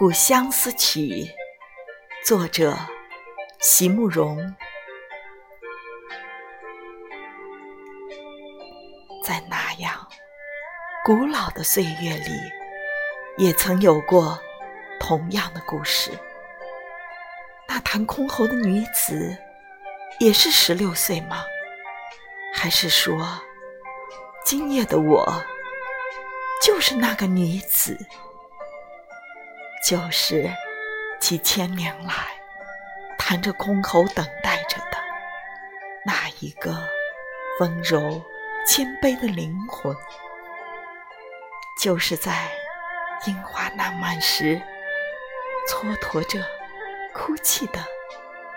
故相思曲》，作者席慕容。在那样古老的岁月里，也曾有过同样的故事。那弹箜篌的女子，也是十六岁吗？还是说，今夜的我，就是那个女子？就是几千年来弹着箜篌等待着的那一个温柔谦卑的灵魂，就是在樱花烂漫时蹉跎着哭泣的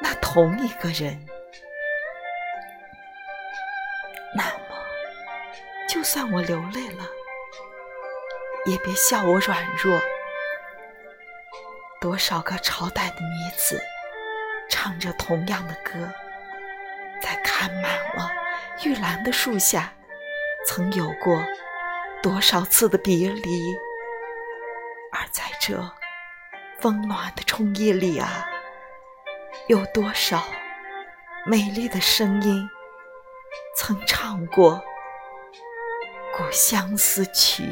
那同一个人。那么，就算我流泪了，也别笑我软弱。多少个朝代的女子，唱着同样的歌，在开满了玉兰的树下，曾有过多少次的别离？而在这温暖的春夜里啊，有多少美丽的声音，曾唱过《故乡思曲》？